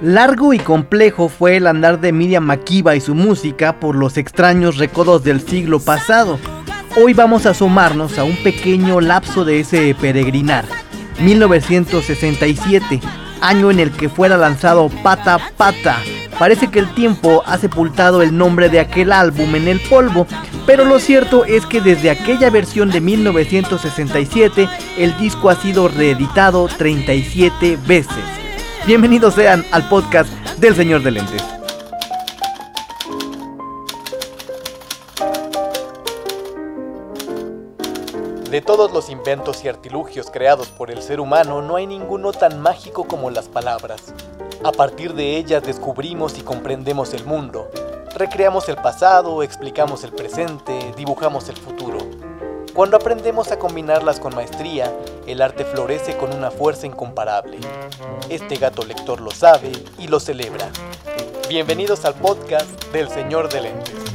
Largo y complejo fue el andar de Miriam Makiba y su música por los extraños recodos del siglo pasado. Hoy vamos a asomarnos a un pequeño lapso de ese peregrinar. 1967, año en el que fuera lanzado Pata Pata. Parece que el tiempo ha sepultado el nombre de aquel álbum en el polvo, pero lo cierto es que desde aquella versión de 1967 el disco ha sido reeditado 37 veces. Bienvenidos sean al podcast del Señor de Lentes. De todos los inventos y artilugios creados por el ser humano, no hay ninguno tan mágico como las palabras. A partir de ellas descubrimos y comprendemos el mundo. Recreamos el pasado, explicamos el presente, dibujamos el futuro. Cuando aprendemos a combinarlas con maestría, el arte florece con una fuerza incomparable. Este gato lector lo sabe y lo celebra. Bienvenidos al podcast del Señor de Lentes.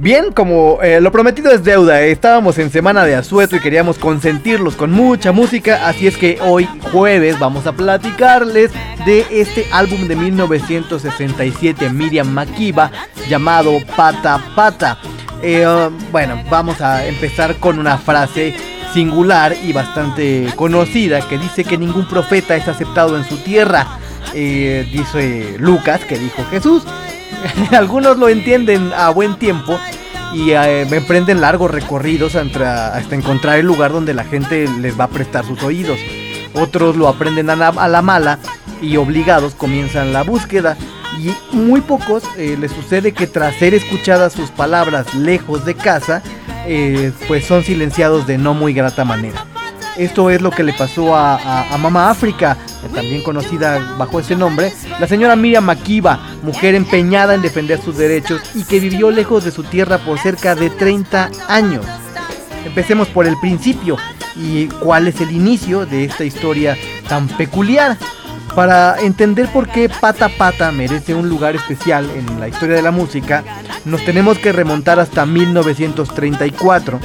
Bien, como eh, lo prometido es deuda, eh, estábamos en semana de asueto y queríamos consentirlos con mucha música, así es que hoy jueves vamos a platicarles de este álbum de 1967 Miriam Makiba llamado Pata Pata. Eh, bueno, vamos a empezar con una frase singular y bastante conocida que dice que ningún profeta es aceptado en su tierra. dice Lucas que dijo Jesús. Algunos lo entienden a buen tiempo y eh, emprenden largos recorridos hasta, encontrar el lugar donde la gente les va a prestar sus oídos. Otros lo aprenden a la, mala y obligados comienzan la búsqueda. Y muy pocos eh, les sucede que tras ser escuchadas sus palabras lejos de casa, eh, pues son silenciados de no muy grata manera. Esto es lo que le pasó a, Mama África, también conocida bajo ese nombre, la señora Miriam Makiba, mujer empeñada en defender sus derechos y que vivió lejos de su tierra por cerca de 30 años. Empecemos por el principio y cuál es el inicio de esta historia tan peculiar. Para entender por qué Pata Pata merece un lugar especial en la historia de la música, nos tenemos que remontar hasta 1934,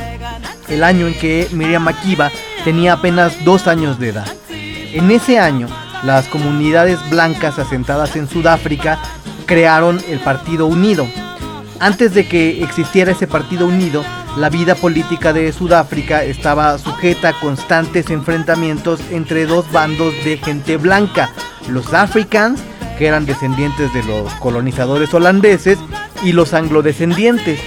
el año en que Miriam Makiba tenía apenas dos años de edad. En ese año, las comunidades blancas asentadas en Sudáfrica crearon el Partido Unido. Antes de que existiera ese Partido Unido, la vida política de Sudáfrica estaba sujeta a constantes enfrentamientos entre dos bandos de gente blanca, los Africans, que eran descendientes de los colonizadores holandeses, y los anglodescendientes.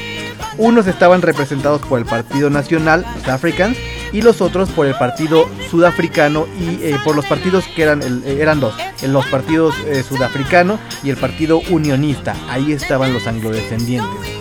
Unos estaban representados por el Partido Nacional, los Africans, y los otros por el partido sudafricano y eh, por los partidos que eran, eh, eran dos, los partidos eh, sudafricano y el partido unionista. Ahí estaban los anglodescendientes.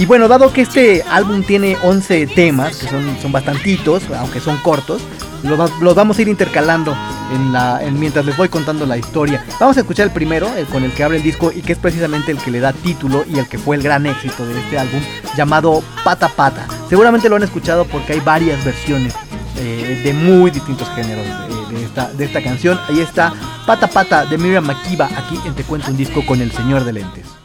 Y bueno, dado que este álbum tiene 11 temas, que son, son bastantitos, aunque son cortos, los, vamos a ir intercalando en la, mientras les voy contando la historia. Vamos a escuchar el primero, el con el que abre el disco y que es precisamente el que le da título y el que fue el gran éxito de este álbum, llamado Pata Pata. Seguramente lo han escuchado porque hay varias versiones eh, de muy distintos géneros de, esta, de esta canción. Ahí está Pata Pata de Miriam Makiba, aquí en Te Cuento un Disco con el Señor de Lentes.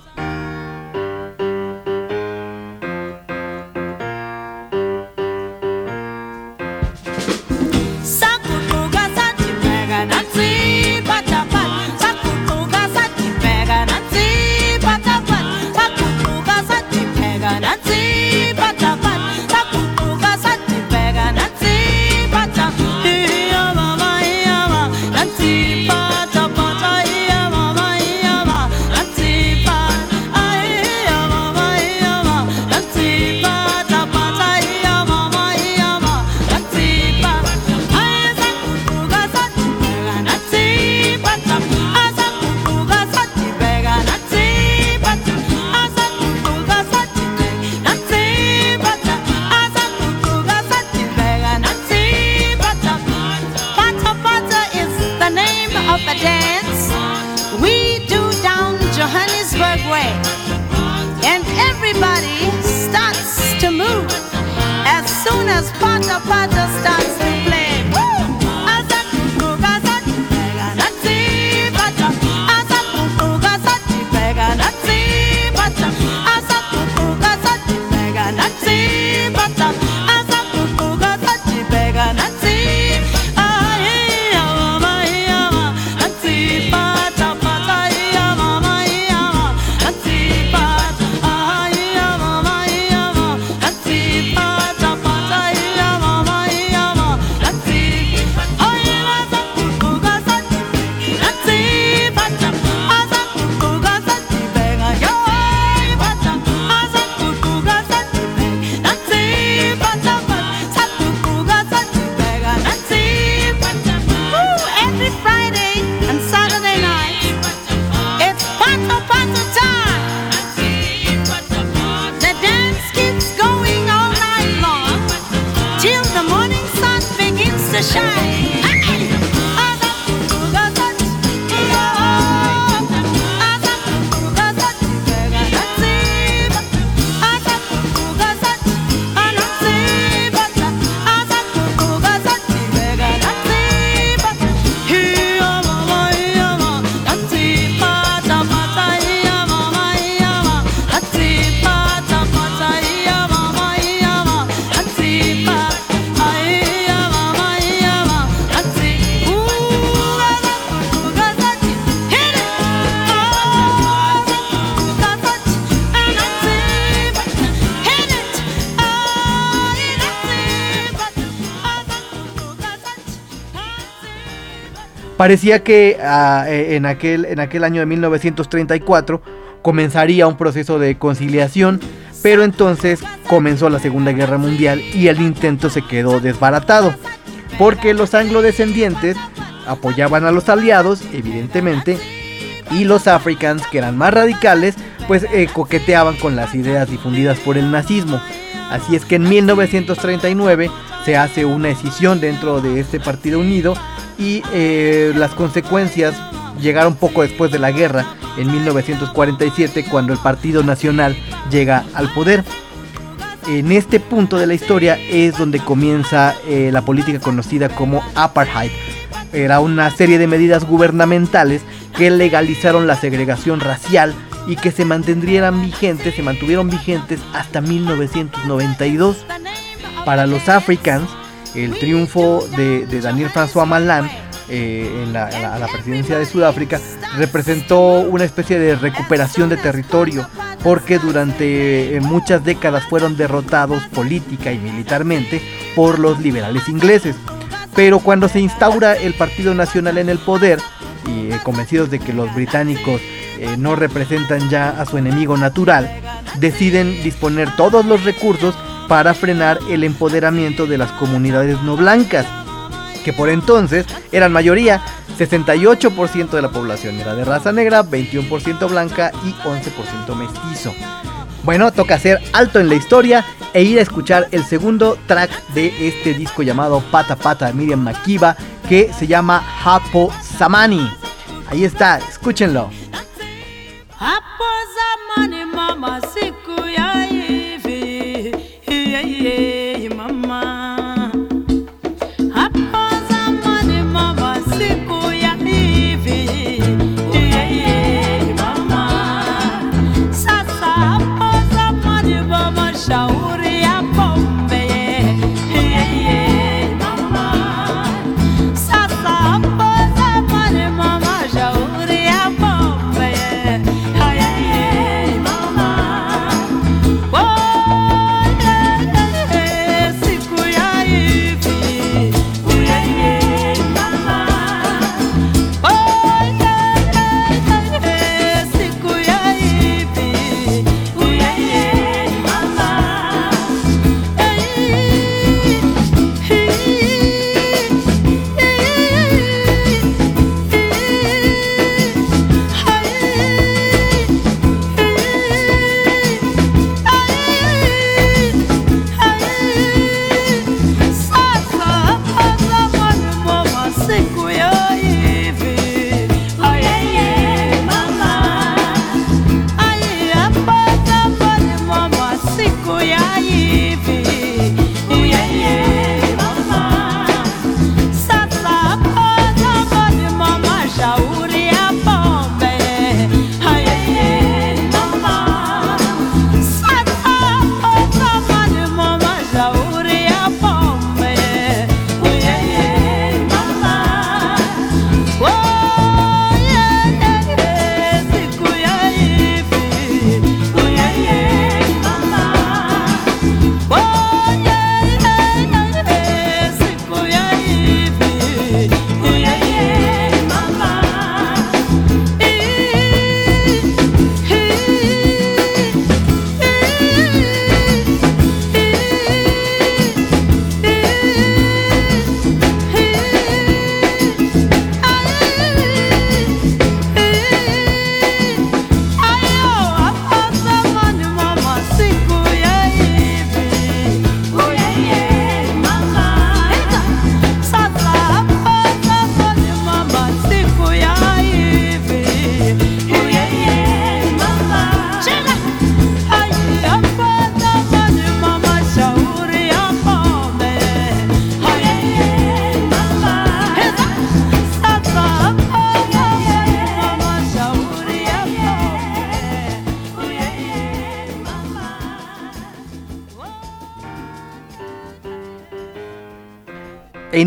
Parecía que ah, eh, en, aquel, en aquel año de 1934 comenzaría un proceso de conciliación, pero entonces comenzó la Segunda Guerra Mundial y el intento se quedó desbaratado, porque los anglodescendientes apoyaban a los aliados, evidentemente, y los africans, que eran más radicales, pues eh, coqueteaban con las ideas difundidas por el nazismo. Así es que en 1939 se hace una decisión dentro de este Partido Unido y eh, las consecuencias llegaron poco después de la guerra, en 1947, cuando el Partido Nacional llega al poder. En este punto de la historia es donde comienza eh, la política conocida como apartheid. Era una serie de medidas gubernamentales que legalizaron la segregación racial y que se mantendrían vigentes, se mantuvieron vigentes hasta 1992. Para los africans, el triunfo de, Daniel François Malan eh, en la, a la presidencia de Sudáfrica representó una especie de recuperación de territorio porque durante eh, muchas décadas fueron derrotados política y militarmente por los liberales ingleses. Pero cuando se instaura el Partido Nacional en el poder, y eh, convencidos de que los británicos no representan ya a su enemigo natural, deciden disponer todos los recursos para frenar el empoderamiento de las comunidades no blancas, que por entonces eran mayoría, 68% de la población era de raza negra, 21% blanca y 11% mestizo. Bueno, toca hacer alto en la historia e ir a escuchar el segundo track de este disco llamado Pata Pata de Miriam Makiba que se llama Hapo Samani. Ahí está, escúchenlo. Hapo Samani, deixa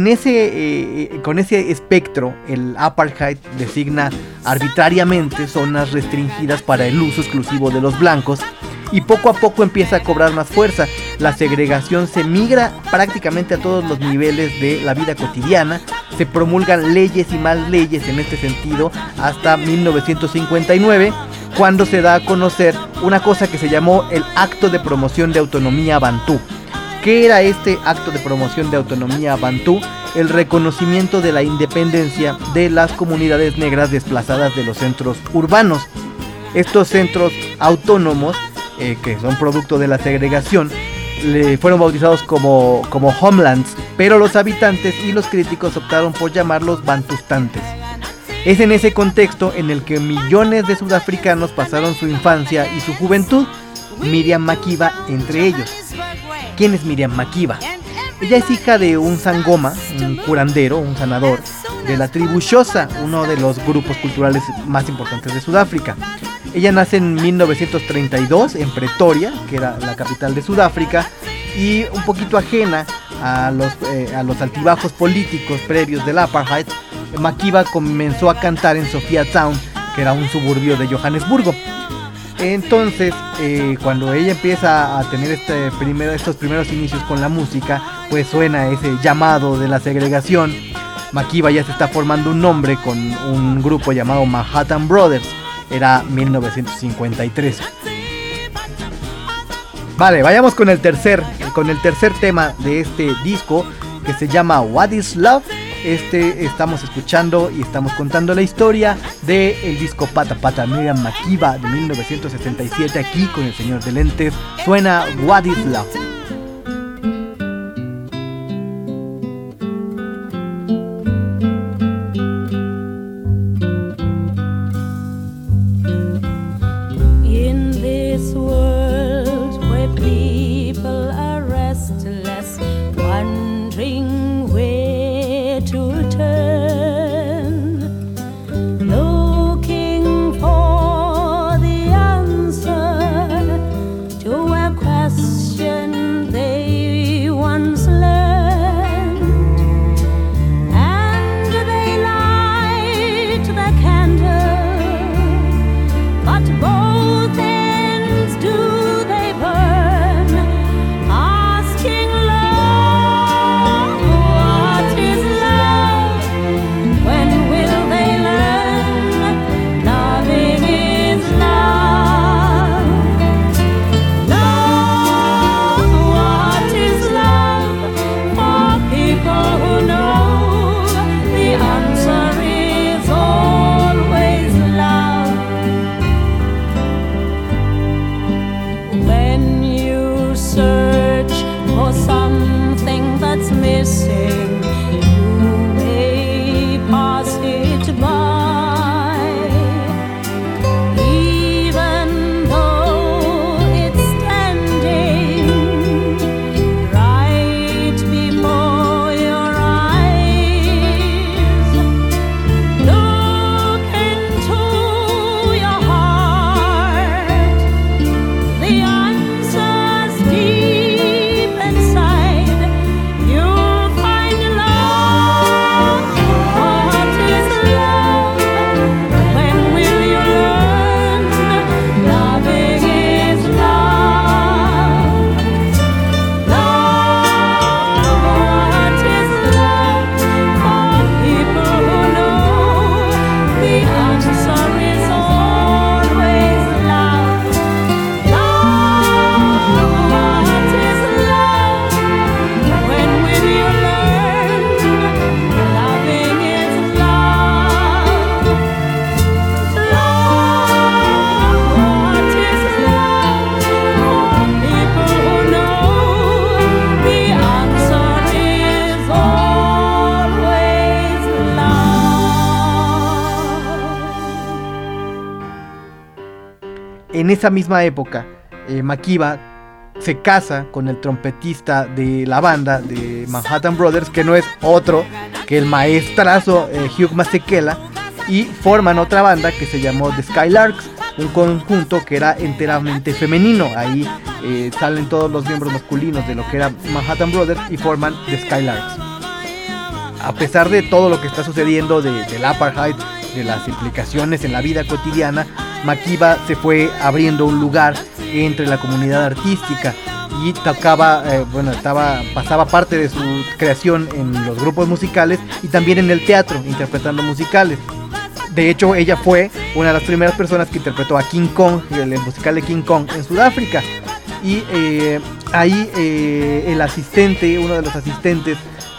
ese, con ese espectro, el apartheid designa arbitrariamente zonas restringidas para el uso exclusivo de los blancos y poco a poco empieza a cobrar más fuerza. La segregación se migra prácticamente a todos los niveles de la vida cotidiana, se promulgan leyes y más leyes en este sentido hasta 1959, cuando se da a conocer una cosa que se llamó el Acto de Promoción de Autonomía Bantú. ¿Qué era este acto de promoción de autonomía bantú? El reconocimiento de la independencia de las comunidades negras desplazadas de los centros urbanos. Estos centros autónomos eh, que son producto de la segregación, le fueron bautizados como, como homelands, pero los habitantes y los críticos optaron por llamarlos bantustantes. Es en ese contexto en el que millones de sudafricanos pasaron su infancia y su juventud, Miriam Makiba entre ellos. ¿Quién es Miriam Makiba? Ella es hija de un sangoma, un curandero, un sanador, de la tribu Xhosa, uno de los grupos culturales más importantes de Sudáfrica. Ella nace en 1932 en Pretoria, que era la capital de Sudáfrica, y un poquito ajena a los, eh, a los altibajos políticos previos del apartheid, Makiba comenzó a cantar en Sofia Town, que era un suburbio de Johannesburgo. Entonces, eh, cuando ella empieza a tener este primero, estos primeros inicios con la música, pues suena ese llamado de la segregación. Makiba ya se está formando un nombre con un grupo llamado Manhattan Brothers era 1953. Vale, vayamos con el tercer, con el tercer tema de este disco que se llama What is Love. Este estamos escuchando y estamos contando la historia del el disco Pata Pata Miriam Makiba de 1967 aquí con el señor de lentes. Suena What. En esa misma época, eh, Makiba se casa con el trompetista de la banda de Manhattan Brothers, que no es otro que el maestrazo eh, Hugh Masekela, y forman otra banda que se llamó The Skylarks, un conjunto que era enteramente femenino. Ahí eh, salen todos los miembros masculinos de lo que era Manhattan Brothers y forman The Skylarks. a pesar de todo lo que está sucediendo de, del apartheid, de las implicaciones en la vida cotidiana, Makiba se fue abriendo un lugar entre la comunidad artística y tocaba, eh, bueno, estaba, pasaba parte de su creación en los grupos musicales y también en el teatro, interpretando musicales. De hecho, ella fue una de las primeras personas que interpretó a King Kong, el, musical de King Kong en Sudáfrica. Y eh, ahí eh, el asistente, uno de los asistentes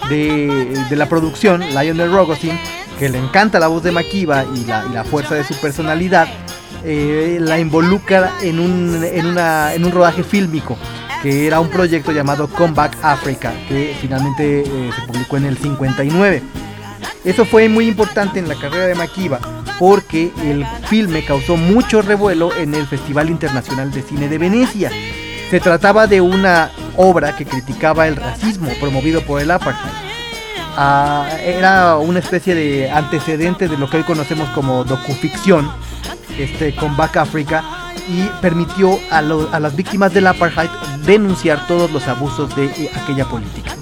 de, la producción, Lionel Rogosin, que le encanta la voz de Makiba y la, fuerza de su personalidad, la involucra en un rodaje fílmico que era un proyecto llamado Comeback Africa, que finalmente eh, se publicó en el 59. Eso fue muy importante en la carrera de Makiba porque el filme causó mucho revuelo en el Festival Internacional de Cine de Venecia. Se trataba de una obra que criticaba el racismo promovido por el apartheid. Ah, era una especie de antecedente de lo que hoy conocemos como docuficción, este Comeback Africa, y permitió a, las víctimas del apartheid denunciar todos los abusos de eh, aquella política.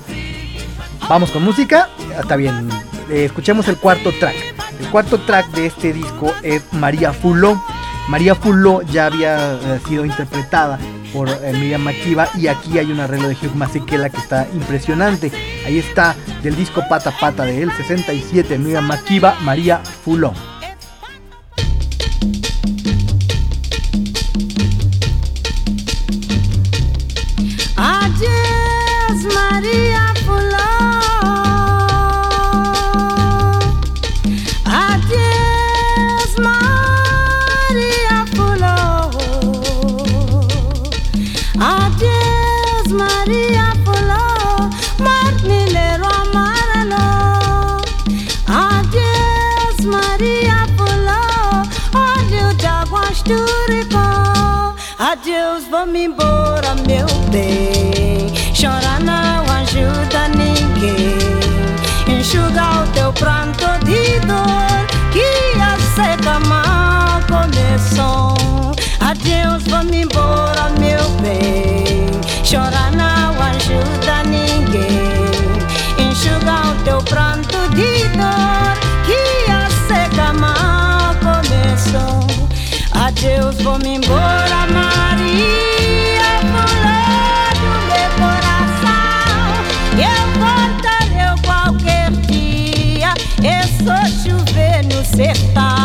Vamos con música, está bien, eh, escuchemos el cuarto track. El cuarto track de este disco es María Fuló. María Fuló ya había eh, sido interpretada por Miriam Makiba y aquí hay un arreglo de Hugh Masekela que está impresionante. Ahí está del disco Pata Pata de él, 67, Miriam Makiba, María Fuló. Vamos embora, meu bem. Chorar não ajuda ninguém. Enxuga o teu pranto de dor, que a seca mal começou. Adeus, vamos embora, meu bem. Chorar não ajuda ninguém. Enxuga o teu pranto de dor, que a seca mal começou. Adeus, vamos embora, começou a chover no sertão.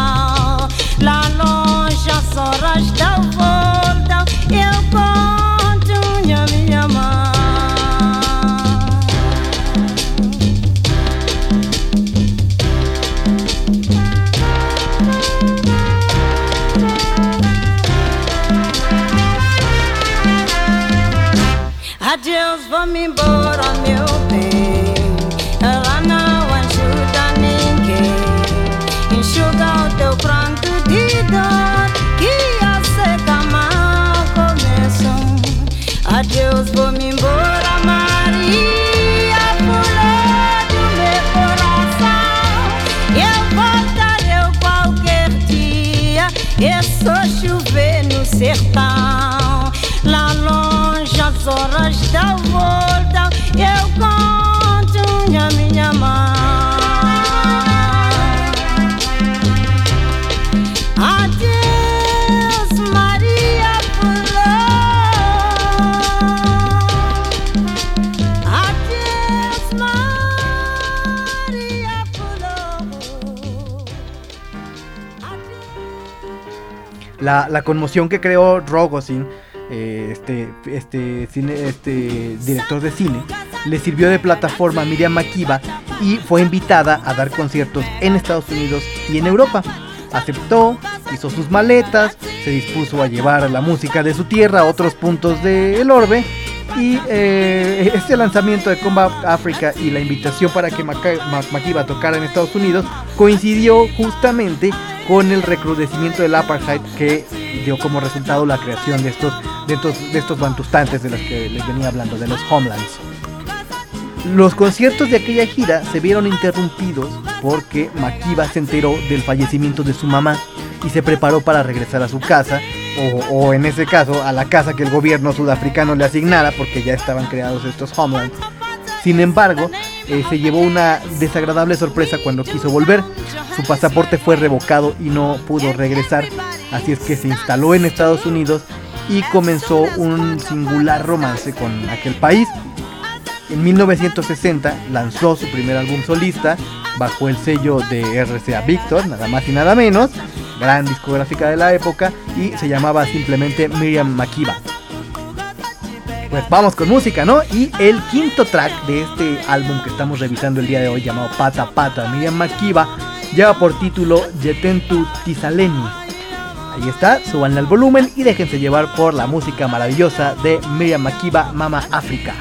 As da volta, eu conto a minha mãe. la, conmoción que creó Rogosin, eh, este, este, este director de cine, le sirvió de plataforma a Miriam Makiba y fue invitada a dar conciertos en Estados Unidos y en Europa. Aceptó, hizo sus maletas, se dispuso a llevar la música de su tierra a otros puntos del orbe y eh, este lanzamiento de Combat Africa y la invitación para que Makiba tocara en Estados Unidos coincidió justamente con el recrudecimiento del apartheid que dio como resultado la creación de estos, de estos, de estos bantustantes de los que les venía hablando, de los homelands. Los conciertos de aquella gira se vieron interrumpidos porque Makiba se enteró del fallecimiento de su mamá y se preparó para regresar a su casa, o, o, en ese caso a la casa que el gobierno sudafricano le asignara porque ya estaban creados estos homelands. Sin embargo, eh, se llevó una desagradable sorpresa cuando quiso volver. Su pasaporte fue revocado y no pudo regresar, así es que se instaló en Estados Unidos y comenzó un singular romance con aquel país. En 1960 lanzó su primer álbum solista bajo el sello de RCA Victor, nada más y nada menos, gran discográfica de la época, y se llamaba simplemente Miriam Makiba. Pues vamos con música, ¿no? Y el quinto track de este álbum que estamos revisando el día de hoy, llamado Pata Pata, Miriam Makiba, lleva por título Yetentu Tisaleni. Ahí está, suban al volumen y déjense llevar por la música maravillosa de Miriam Makiba, Mama África.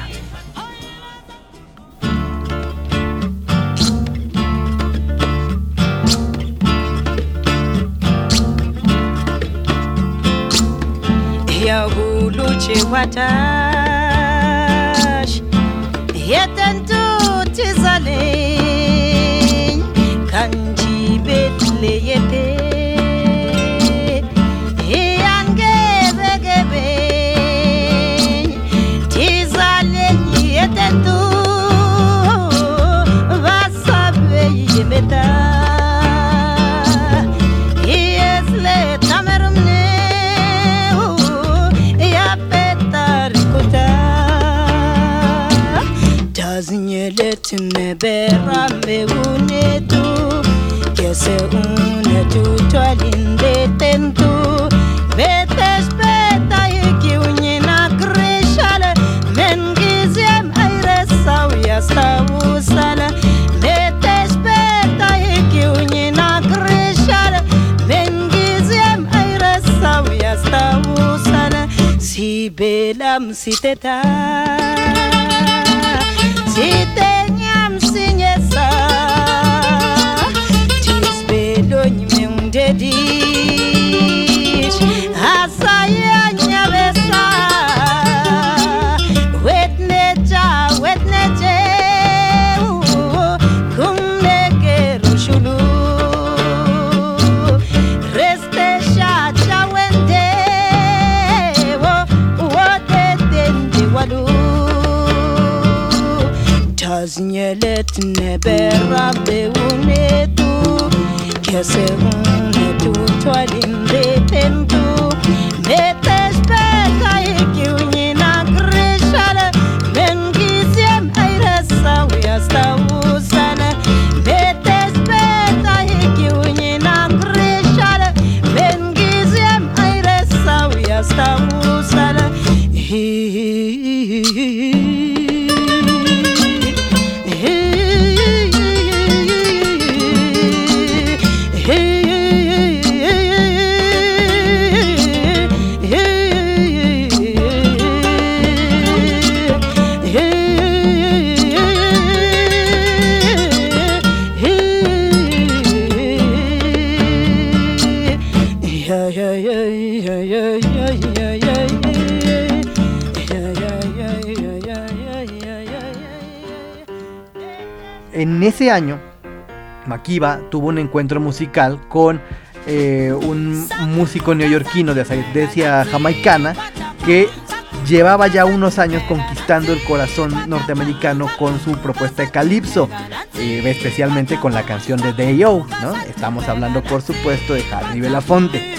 si te da Terra. Año, Makiba tuvo un encuentro musical con eh, un músico neoyorquino de ascendencia jamaicana que llevaba ya unos años conquistando el corazón norteamericano con su propuesta de calipso, eh, especialmente con la canción de Day-O, ¿no? Estamos hablando, por supuesto, de Harry Belafonte.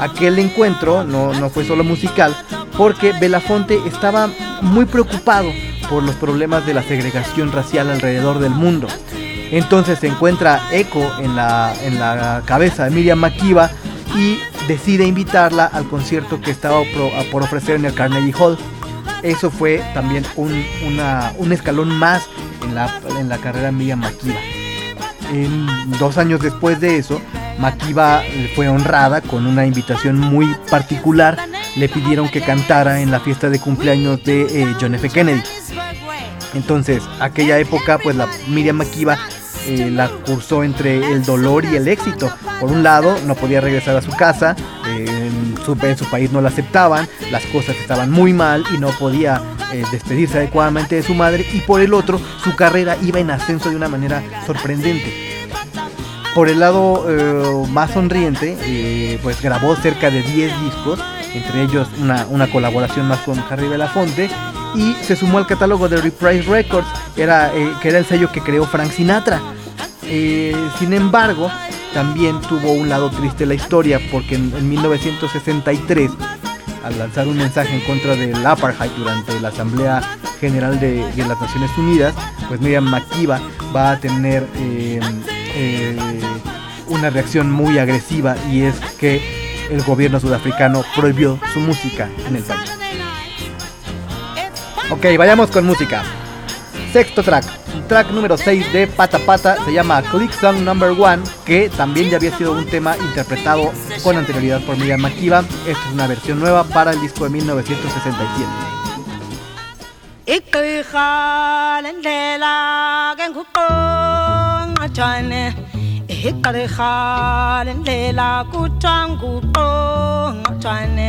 Aquel encuentro no, no fue solo musical, porque Belafonte estaba muy preocupado por los problemas de la segregación racial alrededor del mundo. Entonces se encuentra eco en la, en la cabeza de Miriam Makiba y decide invitarla al concierto que estaba pro- por ofrecer en el Carnegie Hall. Eso fue también un, un escalón más en la, en la carrera de Miriam Makiba. Dos años después de eso, Makiba fue honrada con una invitación muy particular. Le pidieron que cantara en la fiesta de cumpleaños de eh, John F. Kennedy. Entonces, aquella época, pues la Miriam Makiba la cursó entre el dolor y el éxito. Por un lado, no podía regresar a su casa, en, su, en su país no la aceptaban, las cosas estaban muy mal y no podía eh, despedirse adecuadamente de su madre. Y por el otro, su carrera iba en ascenso de una manera sorprendente. Por el lado eh, más sonriente, eh, pues grabó cerca de 10 discos, entre ellos una, una colaboración más con Harry Belafonte, y se sumó al catálogo de Reprise Records, era, eh, que era el sello que creó Frank Sinatra. Eh, sin embargo, también tuvo un lado triste la historia porque en, en 1963 al lanzar un mensaje en contra del apartheid durante la Asamblea General de, las Naciones Unidas, pues Miriam Makeba va a tener eh, una reacción muy agresiva y es que el gobierno sudafricano prohibió su música en el país. Ok, vayamos con música. Sexto track, track número 6 de Pata Pata, se llama Click Song Number 1, que también ya había sido un tema interpretado con anterioridad por Miriam Makeba. Esta es una versión nueva para el disco de 1967. igqirha lendlela ke nguqongqojane igqirha lendlela kuthiwa nguqongqojane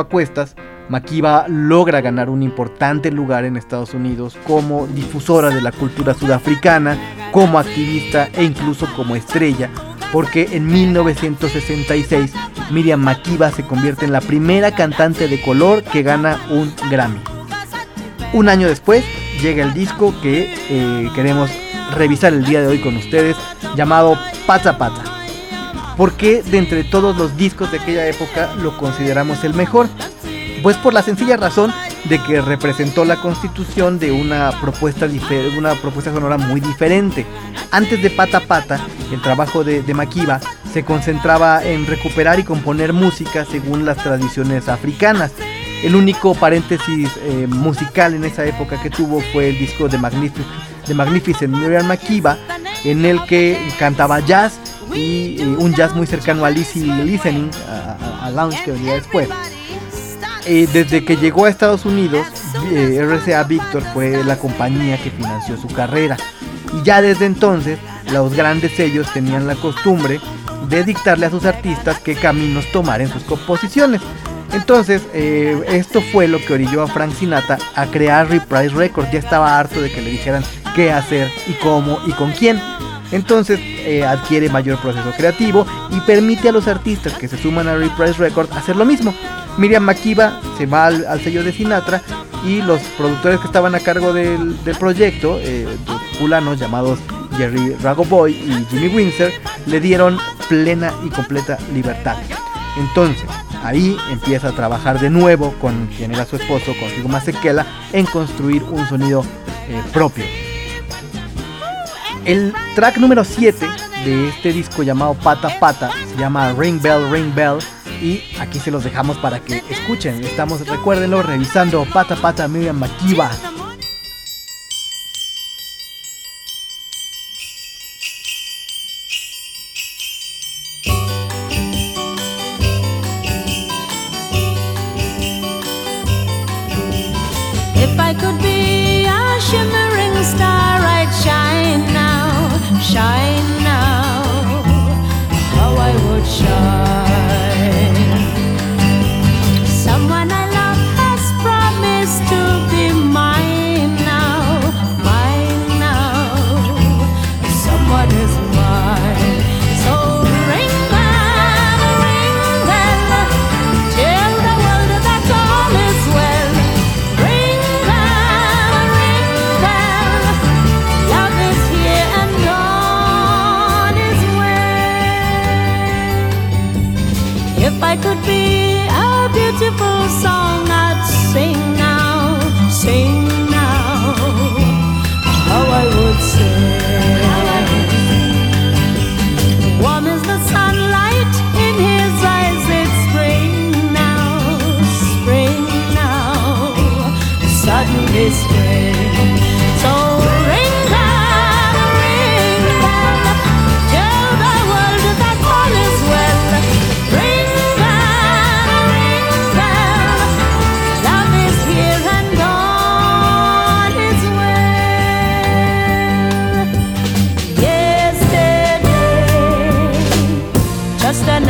a cuestas, Makiba logra ganar un importante lugar en Estados Unidos como difusora de la cultura sudafricana, como activista e incluso como estrella, porque en 1966 Miriam Makiba se convierte en la primera cantante de color que gana un Grammy. Un año después llega el disco que eh, queremos revisar el día de hoy con ustedes, llamado Pata Pata. ¿Por qué de entre todos los discos de aquella época lo consideramos el mejor? Pues por la sencilla razón de que representó la constitución de una propuesta, una propuesta sonora muy diferente. Antes de Pata Pata, el trabajo de, de Makiba se concentraba en recuperar y componer música según las tradiciones africanas. El único paréntesis eh, musical en esa época que tuvo fue el disco de, Magnific de Magnificent Miriam Makiba, en el que cantaba jazz y un jazz muy cercano a Easy Listening, a Lounge que venía después. Eh, desde que llegó a Estados Unidos, eh, RCA Victor fue la compañía que financió su carrera. Y ya desde entonces, los grandes sellos tenían la costumbre de dictarle a sus artistas qué caminos tomar en sus composiciones. Entonces, eh, esto fue lo que orilló a Frank Sinatra a crear Reprise Records. Ya estaba harto de que le dijeran qué hacer y cómo y con quién. Entonces eh, adquiere mayor proceso creativo y permite a los artistas que se suman a Reprise Records hacer lo mismo. Miriam Makiba se va al, sello de Sinatra y los productores que estaban a cargo del, proyecto, eh, fulanos llamados Jerry Ragoboy y Jimmy Windsor, le dieron plena y completa libertad. Entonces, ahí empieza a trabajar de nuevo con quien era su esposo, con Rigo Masekela, en construir un sonido eh, propio. El track número 7 de este disco llamado Pata Pata se llama Ring Bell Ring Bell Y aquí se los dejamos para que escuchen. Estamos, recuérdenlo, revisando Pata Pata Miriam Makiba.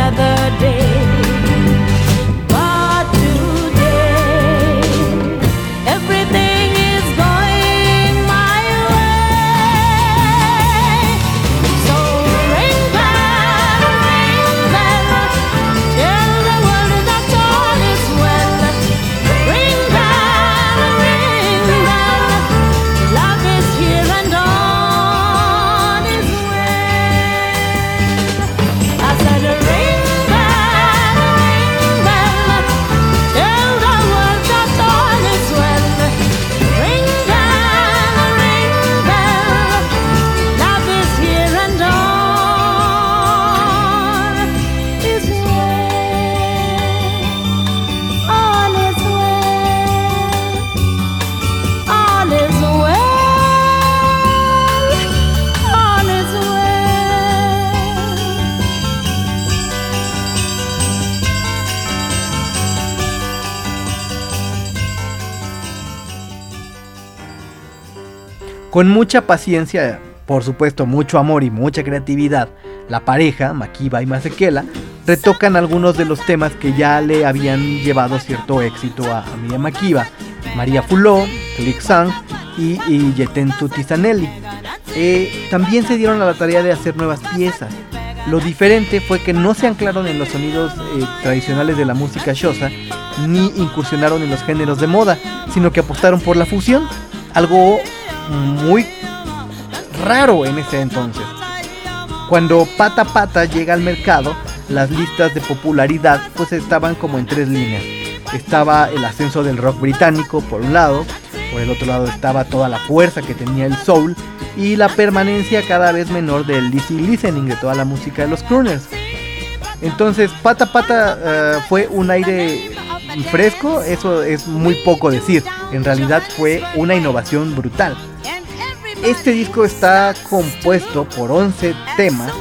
Another day. Con mucha paciencia, por supuesto mucho amor y mucha creatividad, la pareja, Makiba y Masekela, retocan algunos de los temas que ya le habían llevado cierto éxito a Miriam Makiba, María Fuló, Felix Sang y, y Yetentu Tizanelli. Eh, también se dieron a la tarea de hacer nuevas piezas. Lo diferente fue que no se anclaron en los sonidos eh, tradicionales de la música shosa, ni incursionaron en los géneros de moda, sino que apostaron por la fusión, algo muy raro en ese entonces. Cuando Pata Pata llega al mercado, las listas de popularidad pues estaban como en tres líneas. Estaba el ascenso del rock británico por un lado, por el otro lado estaba toda la fuerza que tenía el soul y la permanencia cada vez menor del easy listening de toda la música de los crooners. Entonces Pata Pata eh, fue un aire fresco, eso es muy poco decir. En realidad fue una innovación brutal. Este disco está compuesto por 11 temas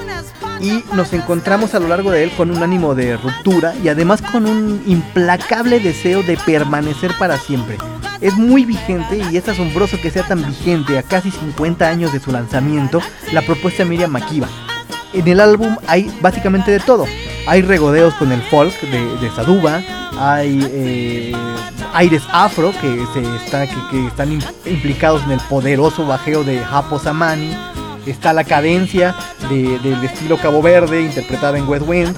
y nos encontramos a lo largo de él con un ánimo de ruptura y además con un implacable deseo de permanecer para siempre. Es muy vigente y es asombroso que sea tan vigente a casi 50 años de su lanzamiento la propuesta de Miriam Makiba. En el álbum hay básicamente de todo. Hay regodeos con el folk de, de Saduba, hay eh, aires afro que, se está, que, están im- implicados en el poderoso bajeo de Hapo Samani, está la cadencia de- del estilo Cabo Verde interpretada en West Wind,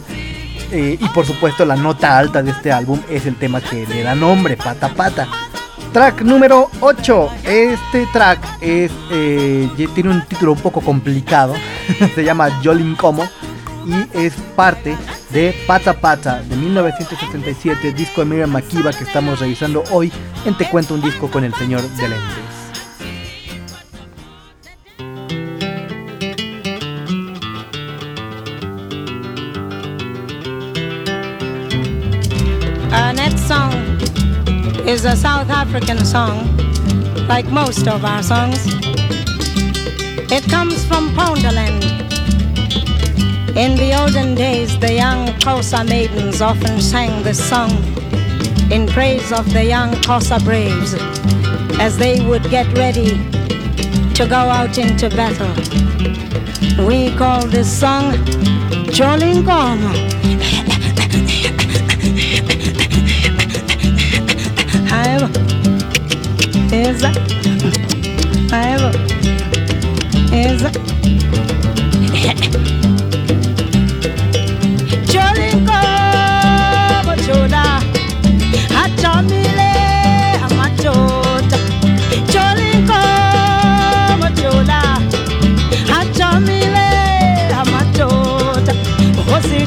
eh, y por supuesto la nota alta de este álbum es el tema que le da nombre, Pata Pata. Track número 8. Este track eh, tiene un título un poco complicado. Se llama Jolin Como y es parte de Pata Pata de 1977, disco de Miriam Makiba que estamos revisando hoy en Te Cuento un Disco con el Señor de Lentes. Uh, song is a South African song, like most of our songs. It comes from Pondaland In the olden days, the young Xhosa maidens often sang this song in praise of the young Xhosa braves as they would get ready to go out into battle. We call this song Cholinkomo. Aibo. Eza. Aibo. Eza.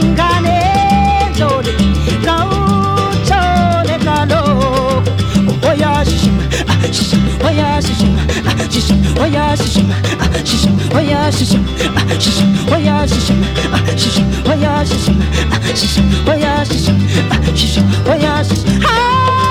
생간에조리 가오초네 가로 오야 시심 아 시심 오야 시심 아 시심 오야 시심 아 시심 오야 시심 아 시심 오야 시심 아 시심 오야 시심 아 시심 오야 시심 아 시심 오야 시심 아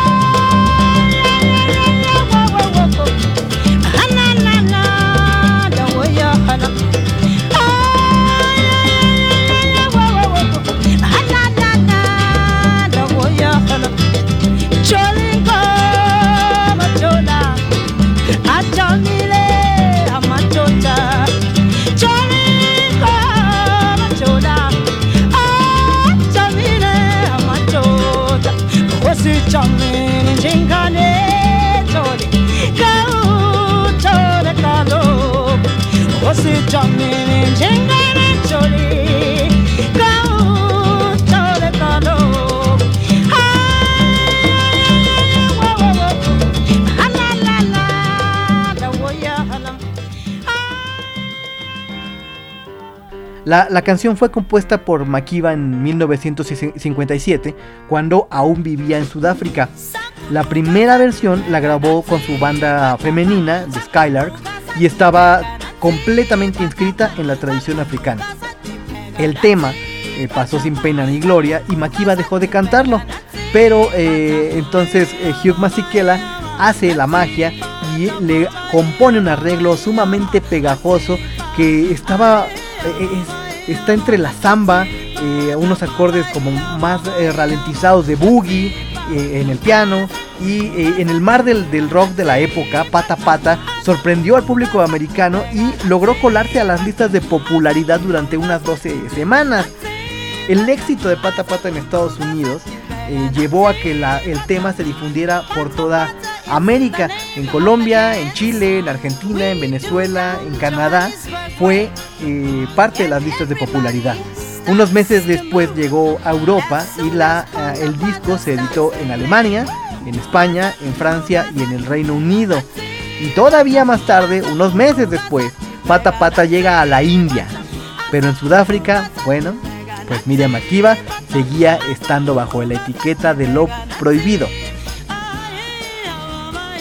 La, canción fue compuesta por Makiba en 1957, cuando aún vivía en Sudáfrica. La primera versión la grabó con su banda femenina, The Skylarks, y estaba completamente inscrita en la tradición africana. El tema eh, pasó sin pena ni gloria y Makiba dejó de cantarlo, pero eh, entonces eh, Hugh Masekela hace la magia y le compone un arreglo sumamente pegajoso que estaba es- está entre la samba, eh, unos acordes como más eh, ralentizados de boogie eh, en el piano y en el mar del, del rock de la época, Pata Pata sorprendió al público americano y logró colarse a las listas de popularidad durante unas 12 semanas. El éxito de Pata Pata en Estados Unidos llevó a que la- el tema se difundiera por toda América, en Colombia, en Chile, en Argentina, en Venezuela, en Canadá, fue eh, parte de las listas de popularidad. Unos meses después llegó a Europa y la, eh, el disco se editó en Alemania, en España, en Francia y en el Reino Unido. Y todavía más tarde, unos meses después, Pata Pata llega a la India. Pero en Sudáfrica, bueno, pues Miriam Makiba seguía estando bajo la etiqueta de lo prohibido.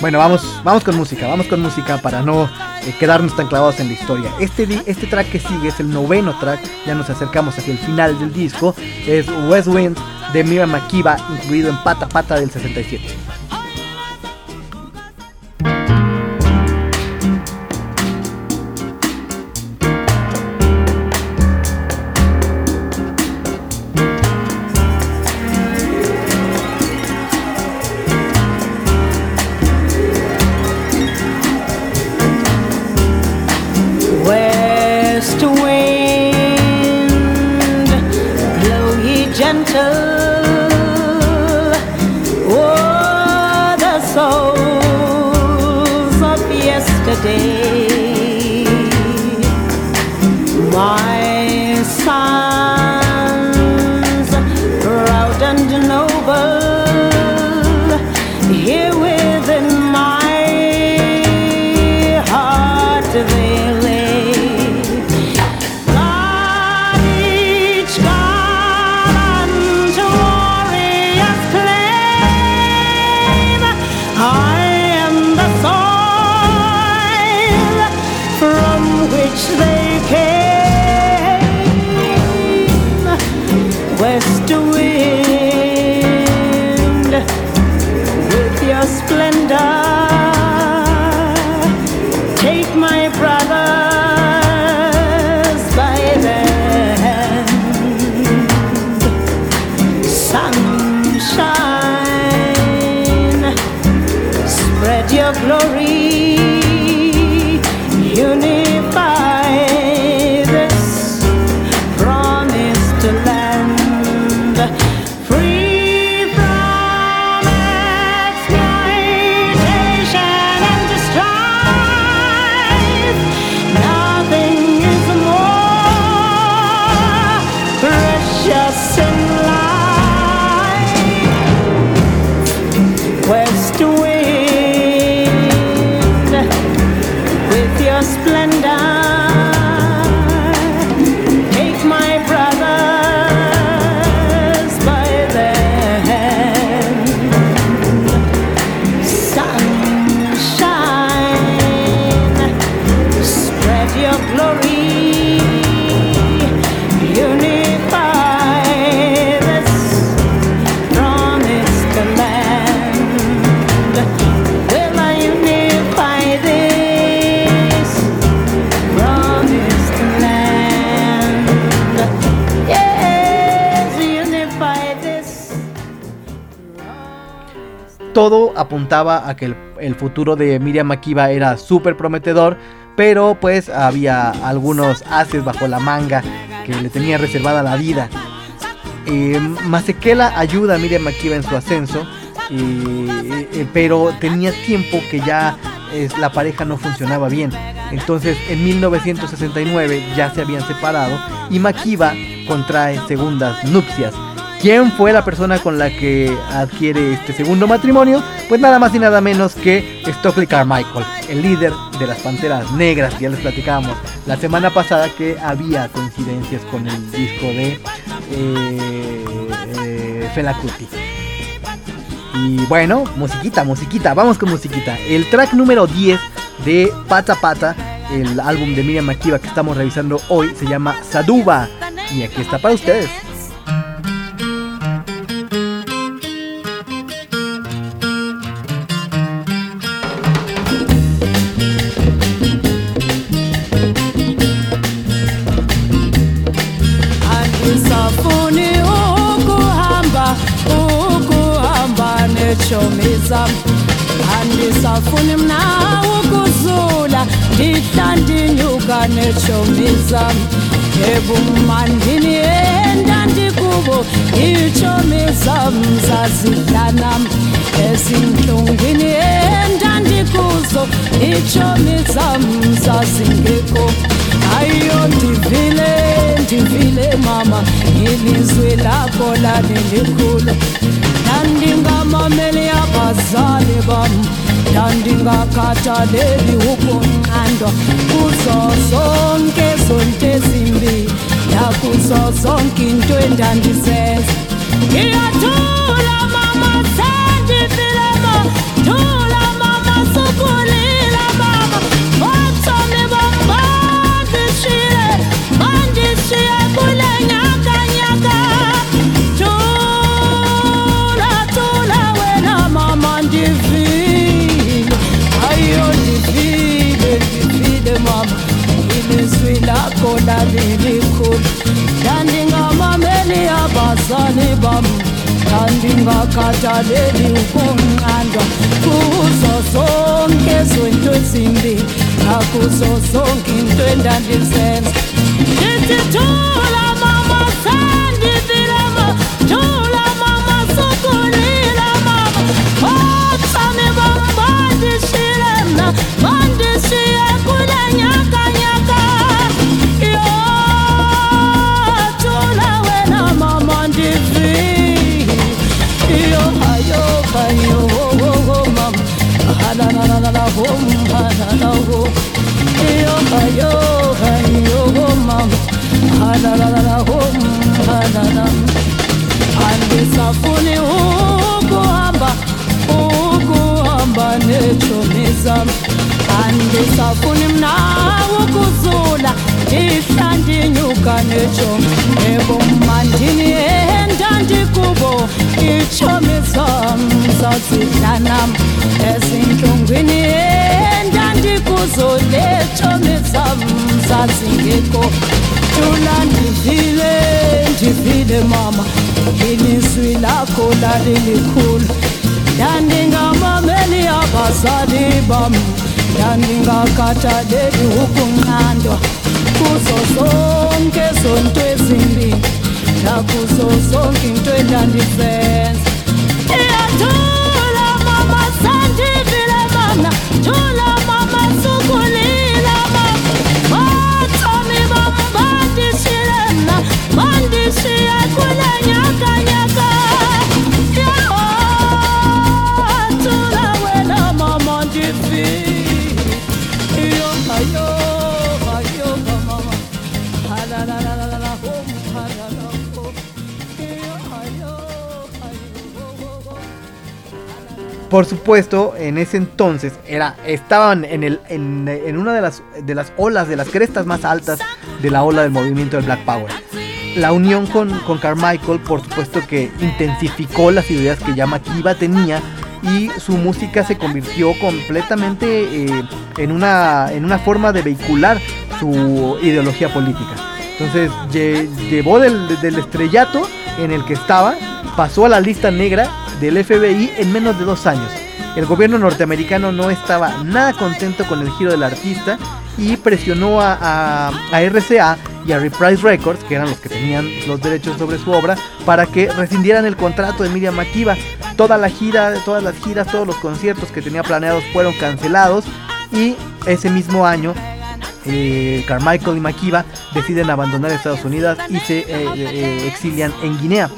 Bueno, vamos, vamos con música, vamos con música para no eh, quedarnos tan clavados en la historia. Este, este track que sigue es el noveno track, ya nos acercamos hacia el final del disco, es West Wind de Miriam Makiba, incluido en Pata Pata del 67. Todo apuntaba a que el, futuro de Miriam Makiba era súper prometedor, pero pues había algunos haces bajo la manga que le tenía reservada la vida. Eh, Masekela ayuda a Miriam Makiba en su ascenso, eh, eh, pero tenía tiempo que ya la pareja no funcionaba bien. Entonces en 1969 ya se habían separado y Makiba contrae segundas nupcias. ¿Quién fue la persona con la que adquiere este segundo matrimonio? Pues nada más y nada menos que Stockley Carmichael, el líder de las Panteras Negras. Ya les platicábamos la semana pasada que había coincidencias con el disco de eh, eh, Fela Kuti. Y bueno, musiquita, musiquita, vamos con musiquita. El track número 10 de Pata Pata, el álbum de Miriam Makiba que estamos revisando hoy, se llama Saduba. Y aquí está para ustedes. Andisafuni mna ukuzula ndihla ndinyuka neetshomi zam. Ebumandini endandikubo iitshomi zam zazidla nam. Ezintlungwini endandikuzo iitshomi zam zazingekho. Ayo ndivile ndivile mama ilizwi lakho lalilikhulu ndandingakhathaleli ukunqandwa kuzo zonke zonto ezimbi nakuzo zonke into endandizenza ngiyathula mama sendifilemo thula lakho lalilikhulu ndandingamameli abazali bam ndandingakhathaleli ukunqandwa kuzo zonke ezimbi nakuzo zonke into endandizenza. Mama sendivilema thula mama sukulila mama. Otsami bam bandishile mna bandishiye kule nyakanyaka Andisafuni ukuhamba ukuhamba neetshomi zam andisafuni mna ukuzula ihlandinyuka neetshomi ebomandini zazingekho tula ndivile ndivile mama. Ilizwi lakho lalilikhulu ndandingamameli abazali bam ndandingakhathaleli ukunqandwa kuzo zonke zonto ezimbi nakuzo zonke into endandizenza. Iyathula Por supuesto, en ese entonces era, estaban en, el, en, en una de las, de las olas, de las crestas más altas de la ola del movimiento del Black Power. La unión con, con Carmichael, por supuesto que intensificó las ideas que ya Makiba tenía y su música se convirtió completamente eh, en, una, en una forma de vehicular su ideología política. Entonces lle- llevó del, del estrellato en el que estaba, pasó a la lista negra del FBI en menos de dos años. El gobierno norteamericano no estaba nada contento con el giro del artista y presionó a, RCA y a Reprise Records, que eran los que tenían los derechos sobre su obra, para que rescindieran el contrato de Miriam Makeba. Toda la gira, todas las giras, todos los conciertos que tenía planeados fueron cancelados y ese mismo año eh, Carmichael y Makiba deciden abandonar Estados Unidos y se eh, eh, exilian en Guinea.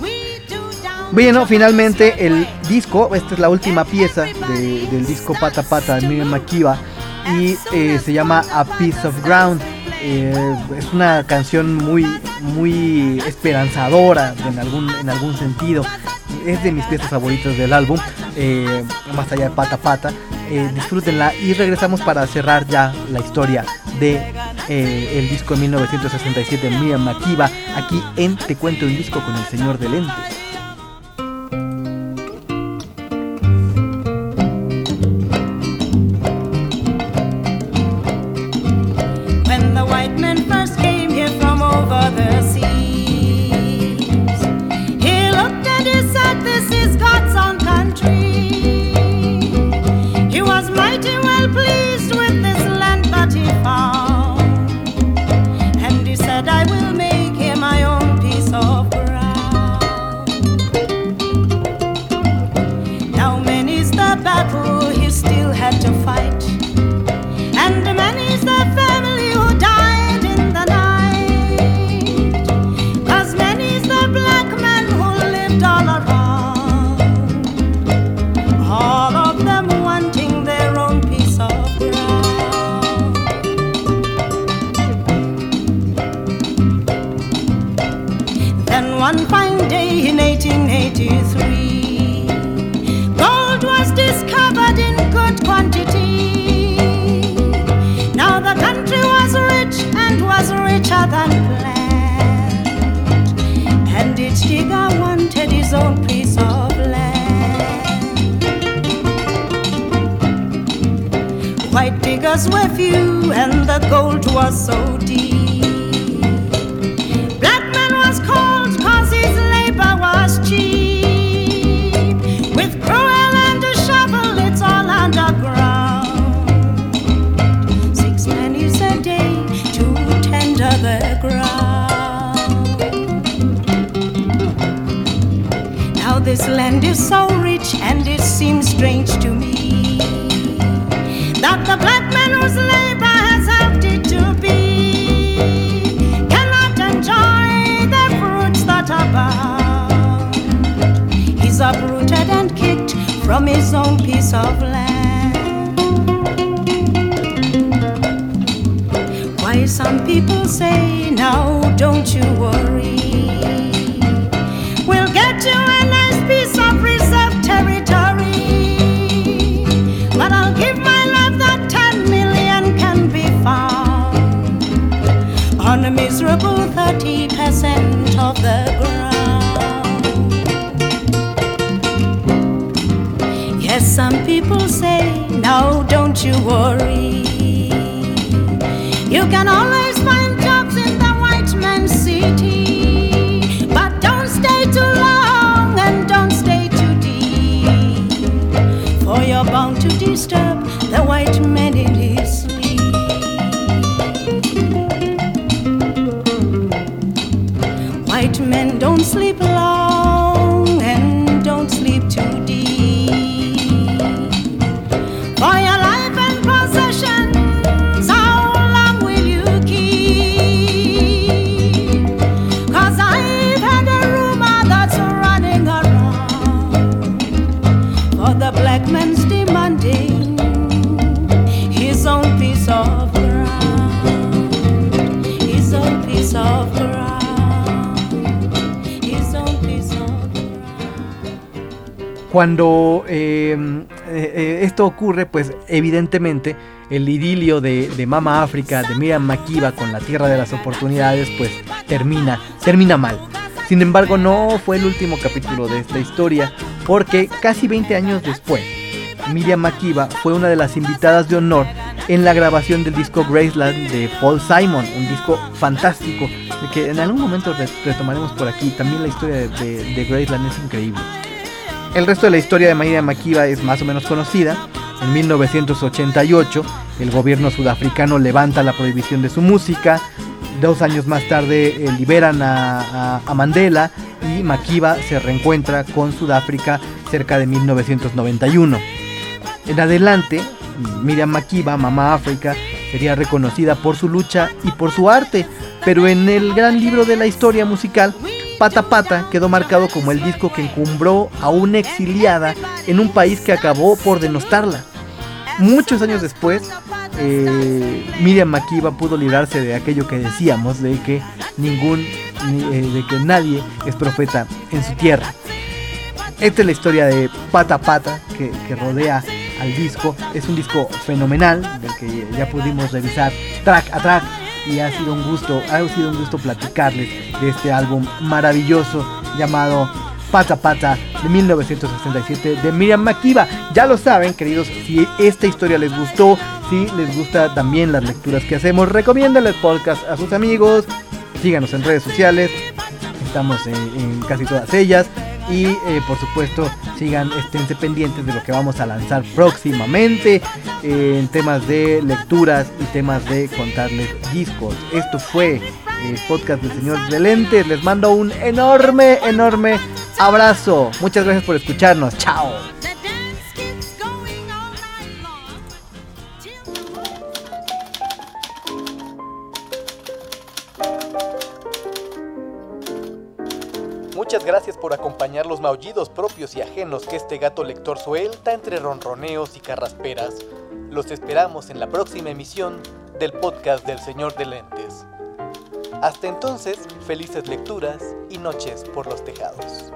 Bueno, finalmente el disco, esta es la última pieza de- del disco Pata Pata de Miriam Makiba y eh, se llama A Piece of Ground. Eh, es una canción muy, muy esperanzadora en algún, en algún sentido. Es de mis piezas favoritas del álbum, eh, más allá de Pata Pata. Disfrútenla y regresamos para cerrar ya la historia de el disco de 1967 de Miriam Makiba aquí en Te cuento un disco con el señor de lentes. One fine day in 1883, gold was discovered in good quantity. Now the country was rich and was richer than planned. And each digger wanted his own piece of land. White diggers were few and the gold was so deep. This land is so rich and it seems strange to me that the black man whose labor has helped it to be cannot enjoy the fruits that abound. He's uprooted and kicked from his own piece of land. Why some people say, now don't you worry. People say, no, don't you worry. You can always Cuando eh, eh, eh, esto ocurre, pues evidentemente el idilio de, Mama África, de Miriam Makiba con la Tierra de las Oportunidades, pues termina, termina mal. Sin embargo, no fue el último capítulo de esta historia, porque casi 20 años después, Miriam Makiba fue una de las invitadas de honor en la grabación del disco Graceland de Paul Simon, un disco fantástico, que en algún momento re- retomaremos por aquí. También la historia de Graceland es increíble. El resto de la historia de Miriam Makiba es más o menos conocida. En 1988, el gobierno sudafricano levanta la prohibición de su música. Dos años más tarde eh, liberan a, a- a Mandela y Makiba se reencuentra con Sudáfrica cerca de 1991. En adelante, Miriam Makiba, Mamá África, sería reconocida por su lucha y por su arte, pero en el gran libro de la historia musical, Pata Pata quedó marcado como el disco que encumbró a una exiliada en un país que acabó por denostarla. Muchos años después, eh, Miriam Makiba pudo librarse de aquello que decíamos, de que ningún, ni- eh, de que nadie es profeta en su tierra. Esta es la historia de Pata Pata que, que rodea al disco. Es un disco fenomenal del que ya pudimos revisar track a track y ha sido un gusto, ha sido un gusto platicarles de este álbum maravilloso llamado Pata Pata de 1967 de Miriam Makiba. Ya lo saben, queridos, si esta historia les gustó, si les gusta también las lecturas que hacemos, recomiéndale el podcast a sus amigos, síganos en redes sociales, estamos en, en casi todas ellas y eh, por supuesto sigan esténse pendientes de lo que vamos a lanzar próximamente eh, en temas de lecturas y temas de contarles discos. Esto fue el podcast del señor de lentes. Les mando un enorme enorme abrazo. Muchas gracias por escucharnos. Chao por acompañar los maullidos propios y ajenos que este gato lector suelta entre ronroneos y carrasperas. Los esperamos en la próxima emisión del podcast del Señor de Lentes. Hasta entonces, felices lecturas y noches por los tejados.